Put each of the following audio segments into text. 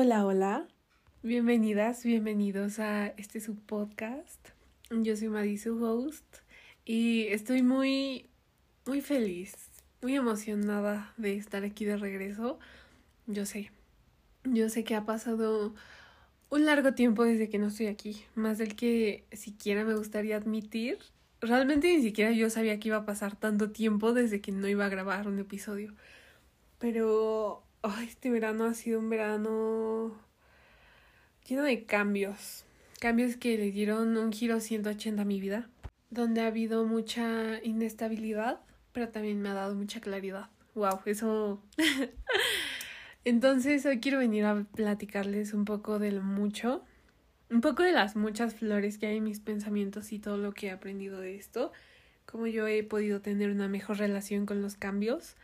Hola, hola. Bienvenidas, bienvenidos a este su podcast. Yo soy Maddy, su host, y estoy muy, muy feliz, muy emocionada de estar aquí de regreso. Yo sé, yo sé que ha pasado un largo tiempo desde que no estoy aquí, más del que siquiera me gustaría admitir. Realmente ni siquiera yo sabía que iba a pasar tanto tiempo desde que no iba a grabar un episodio. Pero este verano ha sido un verano lleno de cambios. Cambios que le dieron un giro 180 a mi vida. Donde ha habido mucha inestabilidad, pero también me ha dado mucha claridad. Wow, eso. Entonces hoy quiero venir a platicarles un poco del mucho. Un poco de las muchas flores que hay en mis pensamientos y todo lo que he aprendido de esto. Cómo yo he podido tener una mejor relación con los cambios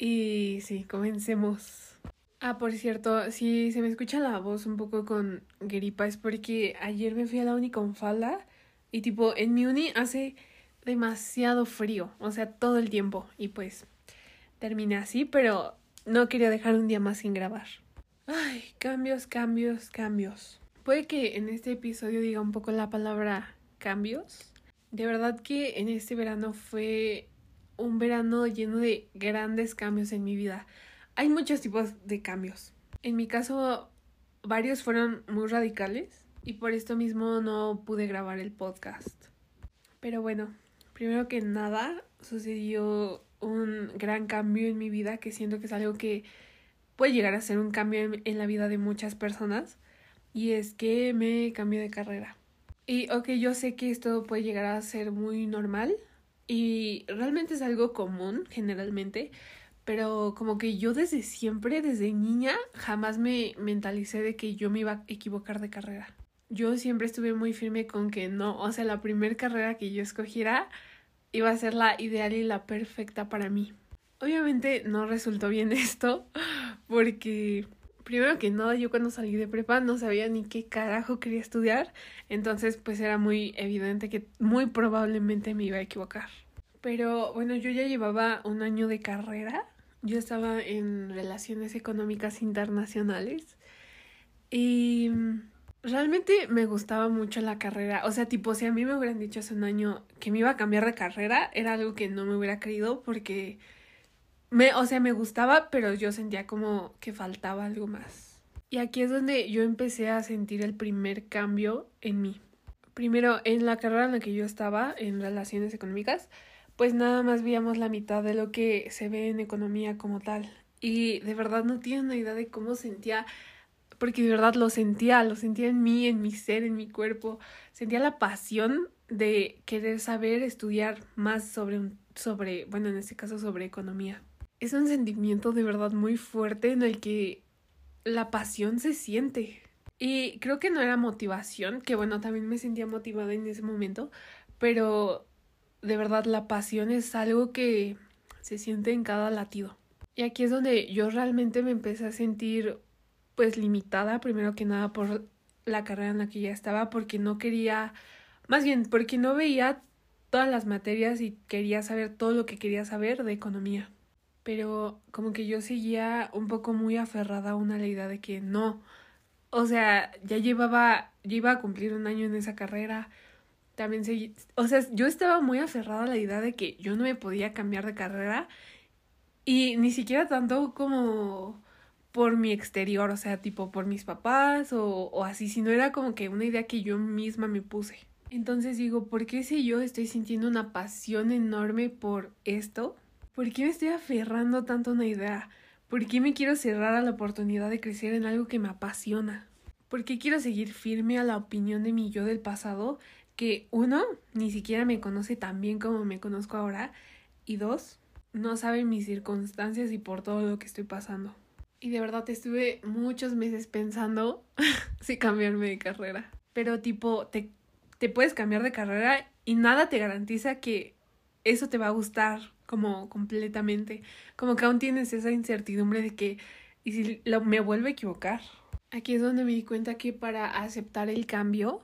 y sí, comencemos. Ah, por cierto, si se me escucha la voz un poco con gripa es porque ayer me fui a la uni con falda y tipo en mi uni hace demasiado frío, o sea, todo el tiempo y pues terminé así, pero no quería dejar un día más sin grabar. Ay, cambios, cambios, cambios. Puede que en este episodio diga un poco la palabra cambios. De verdad que en este verano fue un verano lleno de grandes cambios en mi vida. Hay muchos tipos de cambios. En mi caso, varios fueron muy radicales y por esto mismo no pude grabar el podcast. Pero bueno, primero que nada, sucedió un gran cambio en mi vida que siento que es algo que puede llegar a ser un cambio en, la vida de muchas personas y es que me cambié de carrera. Y ok, yo sé que esto puede llegar a ser muy normal, y realmente es algo común generalmente, pero como que yo desde siempre, desde niña, jamás me mentalicé de que yo me iba a equivocar de carrera. Yo siempre estuve muy firme con que no, o sea, la primera carrera que yo escogiera iba a ser la ideal y la perfecta para mí. Obviamente no resultó bien esto, porque primero que nada yo cuando salí de prepa no sabía ni qué carajo quería estudiar, entonces pues era muy evidente que muy probablemente me iba a equivocar. Pero bueno, yo ya llevaba un año de carrera, yo estaba en relaciones económicas internacionales y realmente me gustaba mucho la carrera, o sea, tipo si a mí me hubieran dicho hace un año que me iba a cambiar de carrera, era algo que no me hubiera creído porque me, o sea, me gustaba, pero yo sentía como que faltaba algo más. Y aquí es donde yo empecé a sentir el primer cambio en mí. Primero, en la carrera en la que yo estaba, en relaciones económicas, pues nada más veíamos la mitad de lo que se ve en economía como tal. Y de verdad no tienen una idea de cómo sentía, porque de verdad lo sentía, lo sentía en mí, en mi ser, en mi cuerpo. Sentía la pasión de querer saber, estudiar más sobre, sobre bueno, en este caso sobre economía es un sentimiento de verdad muy fuerte en el que la pasión se siente. Y creo que no era motivación, que bueno, también me sentía motivada en ese momento, pero de verdad la pasión es algo que se siente en cada latido. Y aquí es donde yo realmente me empecé a sentir pues limitada, primero que nada por la carrera en la que ya estaba, porque no quería, más bien porque no veía todas las materias y quería saber todo lo que quería saber de economía pero como que yo seguía un poco muy aferrada a una la idea de que no, o sea, ya llevaba, ya iba a cumplir un año en esa carrera, también seguí, o sea, yo estaba muy aferrada a la idea de que yo no me podía cambiar de carrera y ni siquiera tanto como por mi exterior, o sea, tipo por mis papás o, o así, sino era como que una idea que yo misma me puse. Entonces digo, ¿por qué si yo estoy sintiendo una pasión enorme por esto? ¿Por qué me estoy aferrando tanto a una idea? ¿Por qué me quiero cerrar a la oportunidad de crecer en algo que me apasiona? ¿Por qué quiero seguir firme a la opinión de mi yo del pasado que uno, ni siquiera me conoce tan bien como me conozco ahora y dos, no sabe mis circunstancias y por todo lo que estoy pasando? Y de verdad estuve muchos meses pensando si cambiarme de carrera. Pero tipo, te, te puedes cambiar de carrera y nada te garantiza que eso te va a gustar como completamente, como que aún tienes esa incertidumbre de que, ¿y si lo, me vuelvo a equivocar? Aquí es donde me di cuenta que para aceptar el cambio,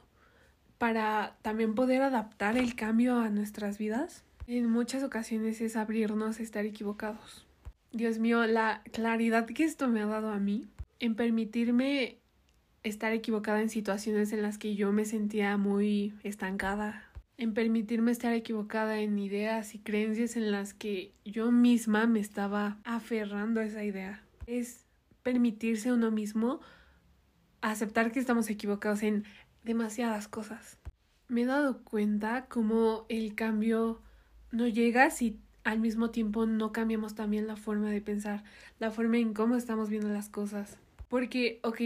para también poder adaptar el cambio a nuestras vidas, en muchas ocasiones es abrirnos a estar equivocados. Dios mío, la claridad que esto me ha dado a mí en permitirme estar equivocada en situaciones en las que yo me sentía muy estancada, en permitirme estar equivocada en ideas y creencias en las que yo misma me estaba aferrando a esa idea. Es permitirse a uno mismo aceptar que estamos equivocados en demasiadas cosas. Me he dado cuenta cómo el cambio no llega si al mismo tiempo no cambiamos también la forma de pensar, la forma en cómo estamos viendo las cosas. Porque, ok,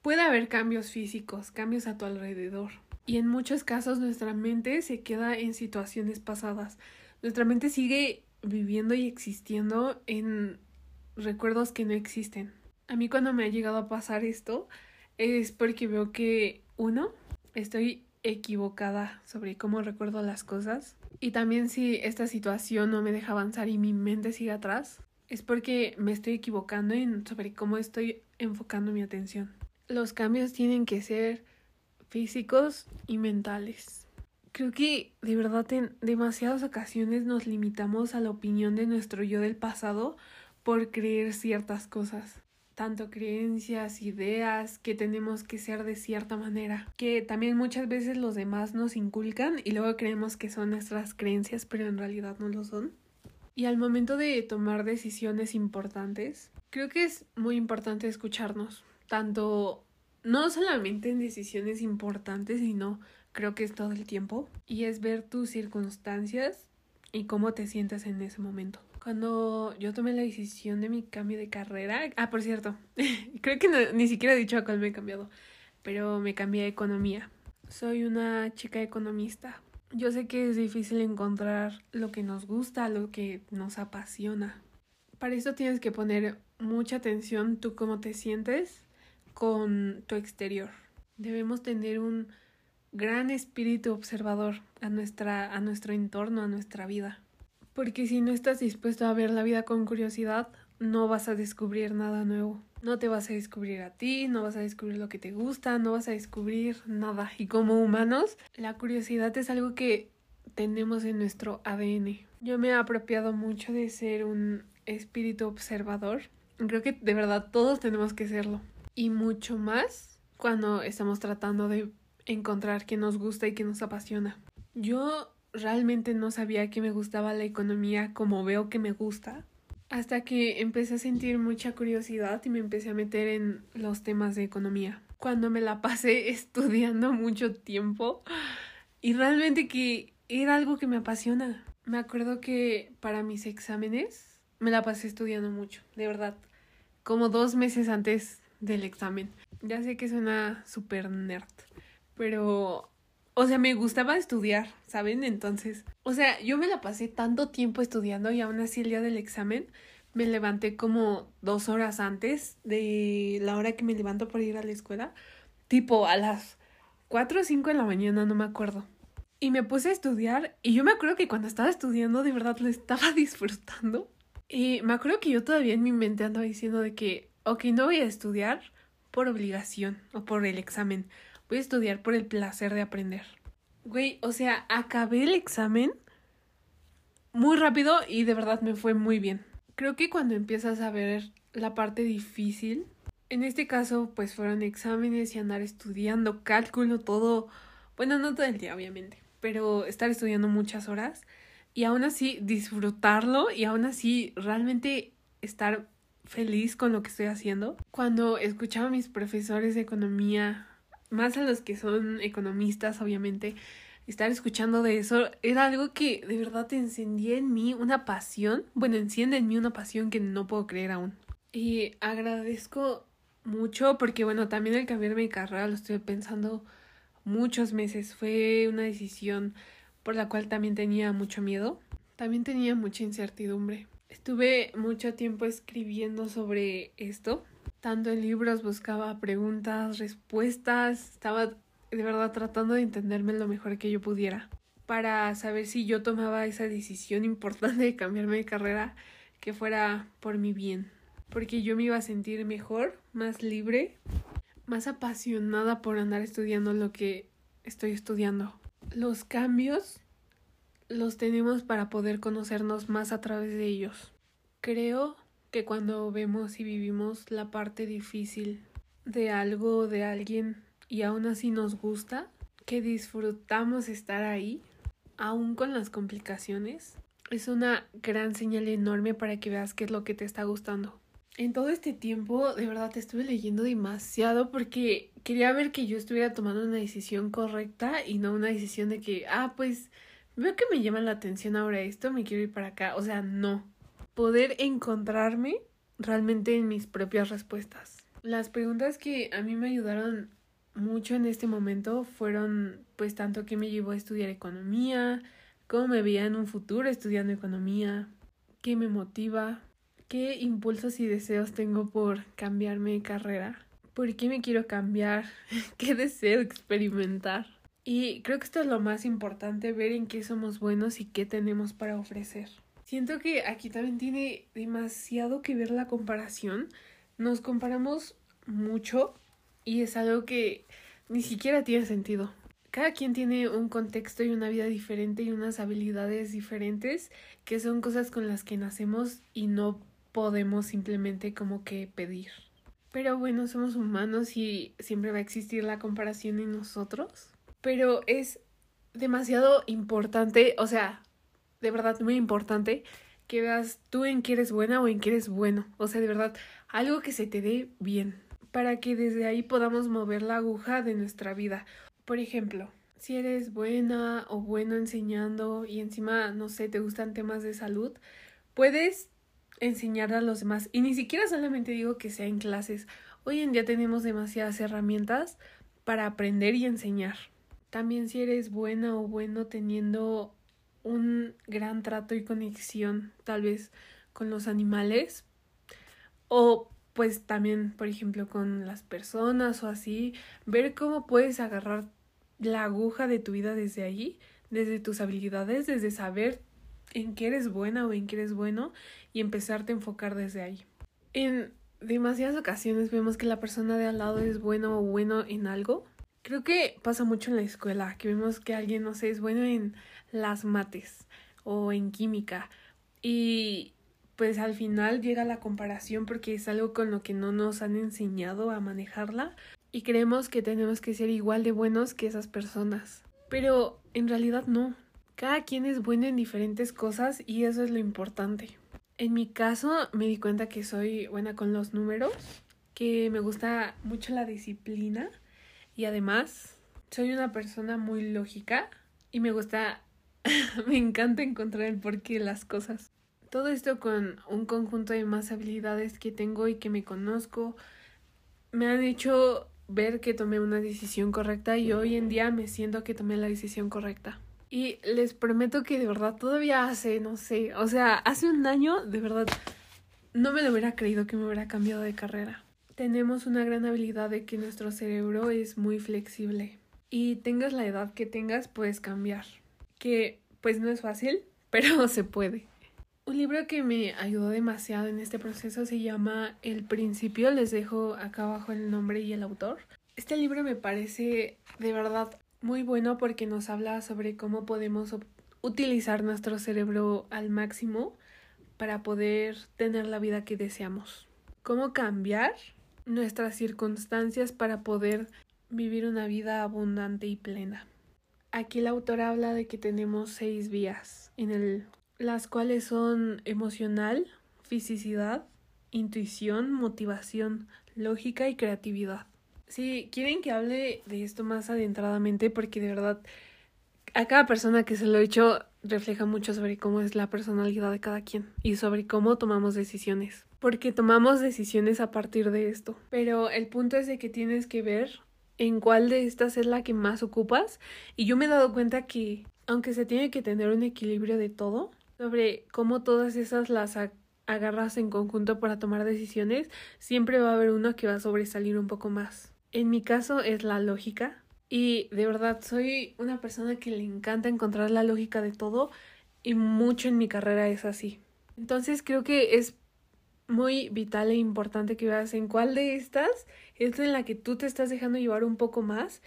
puede haber cambios físicos, cambios a tu alrededor. Y en muchos casos nuestra mente se queda en situaciones pasadas. Nuestra mente sigue viviendo y existiendo en recuerdos que no existen. A mí cuando me ha llegado a pasar esto es porque veo que, uno, estoy equivocada sobre cómo recuerdo las cosas. Y también si esta situación no me deja avanzar y mi mente sigue atrás, es porque me estoy equivocando sobre cómo estoy enfocando mi atención. Los cambios tienen que ser físicos y mentales. Creo que de verdad en demasiadas ocasiones nos limitamos a la opinión de nuestro yo del pasado por creer ciertas cosas tanto creencias, ideas, que tenemos que ser de cierta manera, que también muchas veces los demás nos inculcan y luego creemos que son nuestras creencias, pero en realidad no lo son. Y al momento de tomar decisiones importantes, creo que es muy importante escucharnos, tanto no solamente en decisiones importantes, sino creo que es todo el tiempo, y es ver tus circunstancias y cómo te sientes en ese momento. Cuando yo tomé la decisión de mi cambio de carrera, ah, por cierto, creo que ni siquiera he dicho a cuál me he cambiado, pero me cambié a economía. Soy una chica economista. Yo sé que es difícil encontrar lo que nos gusta, lo que nos apasiona. Para eso tienes que poner mucha atención tú cómo te sientes con tu exterior. Debemos tener un gran espíritu observador a, nuestra, a nuestro entorno, a nuestra vida. Porque si no estás dispuesto a ver la vida con curiosidad, no vas a descubrir nada nuevo. No te vas a descubrir a ti, no vas a descubrir lo que te gusta, no vas a descubrir nada. Y como humanos, la curiosidad es algo que tenemos en nuestro ADN. Yo me he apropiado mucho de ser un espíritu observador. Creo que de verdad todos tenemos que serlo. Y mucho más cuando estamos tratando de encontrar qué nos gusta y qué nos apasiona. Yo realmente no sabía que me gustaba la economía como veo que me gusta. Hasta que empecé a sentir mucha curiosidad y me empecé a meter en los temas de economía. Cuando me la pasé estudiando mucho tiempo y realmente que era algo que me apasiona. Me acuerdo que para mis exámenes me la pasé estudiando mucho, de verdad. Como dos meses antes del examen. Ya sé que suena súper nerd, pero o sea, me gustaba estudiar, ¿saben? Entonces, o sea, yo me la pasé tanto tiempo estudiando y aún así el día del examen me levanté como dos horas antes de la hora que me levanto por ir a la escuela, tipo a las cuatro o cinco de la mañana, no me acuerdo. Y me puse a estudiar y yo me acuerdo que cuando estaba estudiando de verdad lo estaba disfrutando. Y me acuerdo que yo todavía en mi mente andaba diciendo de que, ok, no voy a estudiar por obligación o por el examen voy a estudiar por el placer de aprender. Güey, o sea, acabé el examen muy rápido y de verdad me fue muy bien. Creo que cuando empiezas a ver la parte difícil, en este caso pues fueron exámenes y andar estudiando cálculo, todo, bueno, no todo el día obviamente, pero estar estudiando muchas horas y aún así disfrutarlo y aún así realmente estar feliz con lo que estoy haciendo. Cuando escuchaba a mis profesores de economía más a los que son economistas, obviamente, estar escuchando de eso era algo que de verdad te encendía en mí una pasión, bueno, enciende en mí una pasión que no puedo creer aún. Y agradezco mucho porque, bueno, también el cambiarme de carrera lo estoy pensando muchos meses. Fue una decisión por la cual también tenía mucho miedo, también tenía mucha incertidumbre. Estuve mucho tiempo escribiendo sobre esto tanto en libros, buscaba preguntas, respuestas, estaba de verdad tratando de entenderme lo mejor que yo pudiera para saber si yo tomaba esa decisión importante de cambiarme de carrera que fuera por mi bien, porque yo me iba a sentir mejor, más libre, más apasionada por andar estudiando lo que estoy estudiando. Los cambios los tenemos para poder conocernos más a través de ellos. Creo que cuando vemos y vivimos la parte difícil de algo o de alguien y aún así nos gusta, que disfrutamos estar ahí, aún con las complicaciones, es una gran señal enorme para que veas qué es lo que te está gustando. En todo este tiempo, de verdad, te estuve leyendo demasiado porque quería ver que yo estuviera tomando una decisión correcta y no una decisión de que, ah, pues veo que me llama la atención ahora esto, me quiero ir para acá. O sea, no. Poder encontrarme realmente en mis propias respuestas. Las preguntas que a mí me ayudaron mucho en este momento fueron pues tanto que me llevó a estudiar economía, cómo me veía en un futuro estudiando economía, qué me motiva, qué impulsos y deseos tengo por cambiarme de carrera, por qué me quiero cambiar, qué deseo experimentar. Y creo que esto es lo más importante, ver en qué somos buenos y qué tenemos para ofrecer. Siento que aquí también tiene demasiado que ver la comparación. Nos comparamos mucho y es algo que ni siquiera tiene sentido. Cada quien tiene un contexto y una vida diferente y unas habilidades diferentes que son cosas con las que nacemos y no podemos simplemente como que pedir. Pero bueno, somos humanos y siempre va a existir la comparación en nosotros. Pero es demasiado importante, o sea, de verdad muy importante que veas tú en qué eres buena o en qué eres bueno. O sea, de verdad, algo que se te dé bien para que desde ahí podamos mover la aguja de nuestra vida. Por ejemplo, si eres buena o bueno enseñando y encima, no sé, te gustan temas de salud, puedes enseñar a los demás. Y ni siquiera solamente digo que sea en clases. Hoy en día tenemos demasiadas herramientas para aprender y enseñar. También si eres buena o bueno teniendo un gran trato y conexión tal vez con los animales o pues también, por ejemplo, con las personas o así, ver cómo puedes agarrar la aguja de tu vida desde allí, desde tus habilidades, desde saber en qué eres buena o en qué eres bueno y empezarte a enfocar desde ahí. En demasiadas ocasiones vemos que la persona de al lado es bueno o bueno en algo. Creo que pasa mucho en la escuela, que vemos que alguien, no sé, es bueno en las mates o en química y pues al final llega la comparación porque es algo con lo que no nos han enseñado a manejarla y creemos que tenemos que ser igual de buenos que esas personas. Pero en realidad no. Cada quien es bueno en diferentes cosas y eso es lo importante. En mi caso me di cuenta que soy buena con los números, que me gusta mucho la disciplina y además soy una persona muy lógica y me gusta, me encanta encontrar el porqué de las cosas. Todo esto con un conjunto de más habilidades que tengo y que me conozco, me han hecho ver que tomé una decisión correcta y hoy en día me siento que tomé la decisión correcta. Y les prometo que de verdad todavía hace, no sé, o sea, hace un año de verdad no me lo hubiera creído que me hubiera cambiado de carrera. Tenemos una gran habilidad de que nuestro cerebro es muy flexible y tengas la edad que tengas puedes cambiar. Que pues no es fácil, pero se puede. Un libro que me ayudó demasiado en este proceso se llama El Principio. Les dejo acá abajo el nombre y el autor. Este libro me parece de verdad muy bueno porque nos habla sobre cómo podemos utilizar nuestro cerebro al máximo para poder tener la vida que deseamos. Cómo cambiar nuestras circunstancias para poder vivir una vida abundante y plena. Aquí el autor habla de que tenemos seis vías en el las cuales son emocional, fisicidad, intuición, motivación, lógica y creatividad. Si quieren que hable de esto más adentradamente, porque de verdad a cada persona que se lo he hecho refleja mucho sobre cómo es la personalidad de cada quien y sobre cómo tomamos decisiones. Porque tomamos decisiones a partir de esto. Pero el punto es de que tienes que ver en cuál de estas es la que más ocupas. Y yo me he dado cuenta que, aunque se tiene que tener un equilibrio de todo, sobre cómo todas esas las agarras en conjunto para tomar decisiones, siempre va a haber uno que va a sobresalir un poco más. En mi caso es la lógica y de verdad soy una persona que le encanta encontrar la lógica de todo y mucho en mi carrera es así. Entonces creo que es muy vital e importante que veas en cuál de estas es en la que tú te estás dejando llevar un poco más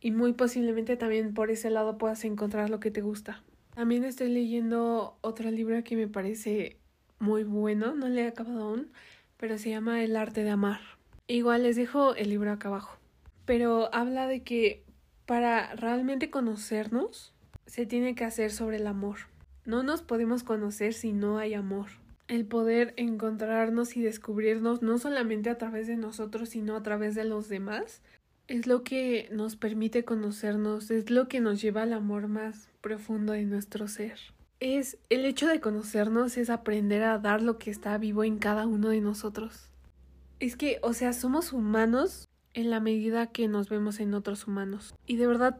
y muy posiblemente también por ese lado puedas encontrar lo que te gusta. También estoy leyendo otro libro que me parece muy bueno, no le he acabado aún, pero se llama El arte de amar. Igual les dejo el libro acá abajo. Pero habla de que para realmente conocernos se tiene que hacer sobre el amor. No nos podemos conocer si no hay amor. El poder encontrarnos y descubrirnos no solamente a través de nosotros, sino a través de los demás, es lo que nos permite conocernos, es lo que nos lleva al amor más profundo de nuestro ser. Es el hecho de conocernos es aprender a dar lo que está vivo en cada uno de nosotros. Es que, o sea, somos humanos en la medida que nos vemos en otros humanos. Y de verdad,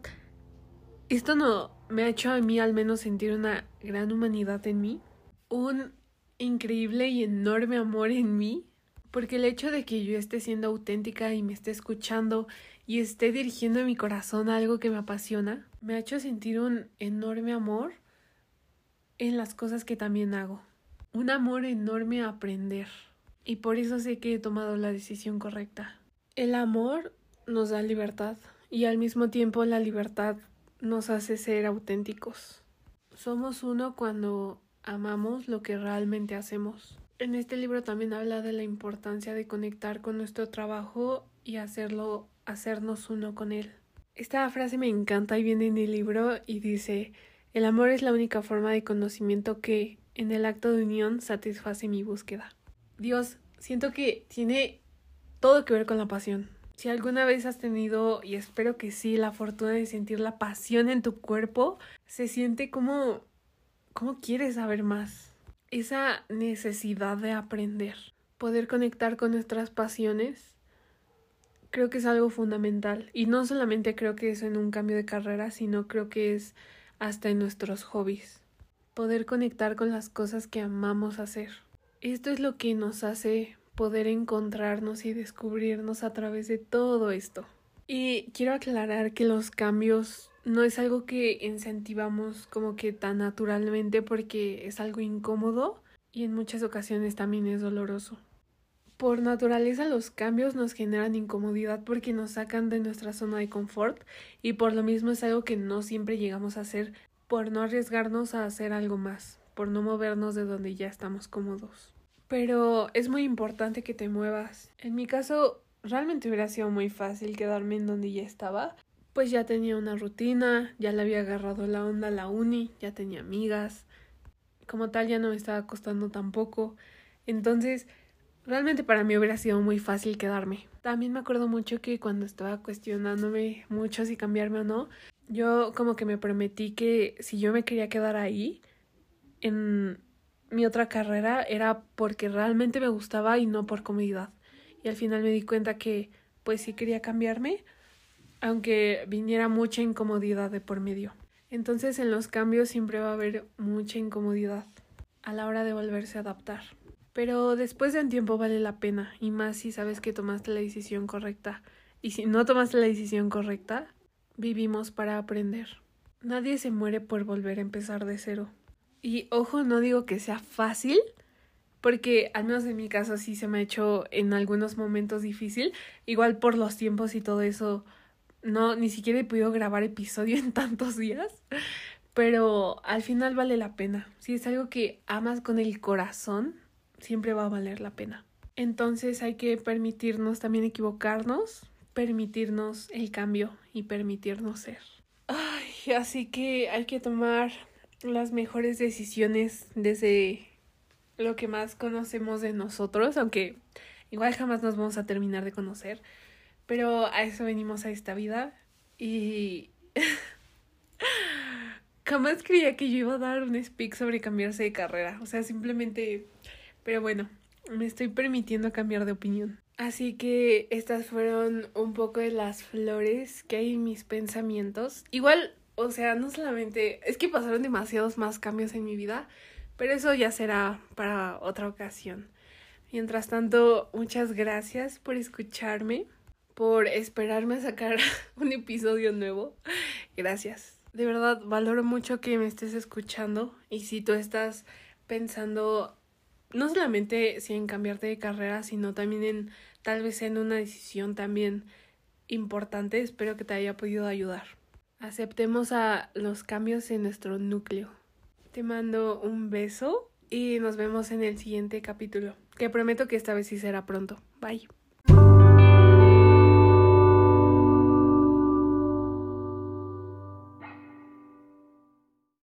esto no me ha hecho a mí al menos sentir una gran humanidad en mí, un increíble y enorme amor en mí, porque el hecho de que yo esté siendo auténtica y me esté escuchando y esté dirigiendo mi corazón a algo que me apasiona, me ha hecho sentir un enorme amor en las cosas que también hago. Un amor enorme a aprender. Y por eso sé que he tomado la decisión correcta. El amor nos da libertad y al mismo tiempo la libertad nos hace ser auténticos. Somos uno cuando amamos lo que realmente hacemos. En este libro también habla de la importancia de conectar con nuestro trabajo y hacerlo, hacernos uno con él. Esta frase me encanta y viene en el libro y dice el amor es la única forma de conocimiento que, en el acto de unión, satisface mi búsqueda. Dios, siento que tiene todo que ver con la pasión. Si alguna vez has tenido, y espero que sí, la fortuna de sentir la pasión en tu cuerpo, se siente como, como quieres saber más. Esa necesidad de aprender, poder conectar con nuestras pasiones, creo que es algo fundamental. Y no solamente creo que es en un cambio de carrera, sino creo que es hasta en nuestros hobbies. Poder conectar con las cosas que amamos hacer. Esto es lo que nos hace poder encontrarnos y descubrirnos a través de todo esto. Y quiero aclarar que los cambios no es algo que incentivamos como que tan naturalmente porque es algo incómodo y en muchas ocasiones también es doloroso. Por naturaleza los cambios nos generan incomodidad porque nos sacan de nuestra zona de confort y por lo mismo es algo que no siempre llegamos a hacer por no arriesgarnos a hacer algo más, por no movernos de donde ya estamos cómodos pero es muy importante que te muevas. En mi caso, realmente hubiera sido muy fácil quedarme en donde ya estaba, pues ya tenía una rutina, ya le había agarrado la onda a la uni, ya tenía amigas, como tal ya no me estaba costando tampoco. Entonces, realmente para mí hubiera sido muy fácil quedarme. También me acuerdo mucho que cuando estaba cuestionándome mucho si cambiarme o no, yo como que me prometí que si yo me quería quedar ahí, en mi otra carrera era porque realmente me gustaba y no por comodidad. Y al final me di cuenta que pues sí quería cambiarme, aunque viniera mucha incomodidad de por medio. Entonces en los cambios siempre va a haber mucha incomodidad a la hora de volverse a adaptar. Pero después de un tiempo vale la pena, y más si sabes que tomaste la decisión correcta. Y si no tomaste la decisión correcta, vivimos para aprender. Nadie se muere por volver a empezar de cero. Y ojo, no digo que sea fácil, porque al menos en mi caso sí se me ha hecho en algunos momentos difícil, igual por los tiempos y todo eso, no, ni siquiera he podido grabar episodio en tantos días, pero al final vale la pena. Si es algo que amas con el corazón, siempre va a valer la pena. Entonces hay que permitirnos también equivocarnos, permitirnos el cambio y permitirnos ser. Ay, así que hay que tomar las mejores decisiones desde lo que más conocemos de nosotros, aunque igual jamás nos vamos a terminar de conocer, pero a eso venimos a esta vida y jamás creía que yo iba a dar un speak sobre cambiarse de carrera, o sea, simplemente, pero bueno, me estoy permitiendo cambiar de opinión. Así que estas fueron un poco de las flores que hay en mis pensamientos. Igual o sea, no solamente, es que pasaron demasiados más cambios en mi vida, pero eso ya será para otra ocasión. Mientras tanto, muchas gracias por escucharme, por esperarme a sacar un episodio nuevo. Gracias. De verdad, valoro mucho que me estés escuchando y si tú estás pensando no solamente si en cambiarte de carrera, sino también en tal vez en una decisión también importante, espero que te haya podido ayudar. Aceptemos a los cambios en nuestro núcleo. Te mando un beso y nos vemos en el siguiente capítulo, que prometo que esta vez sí será pronto. Bye.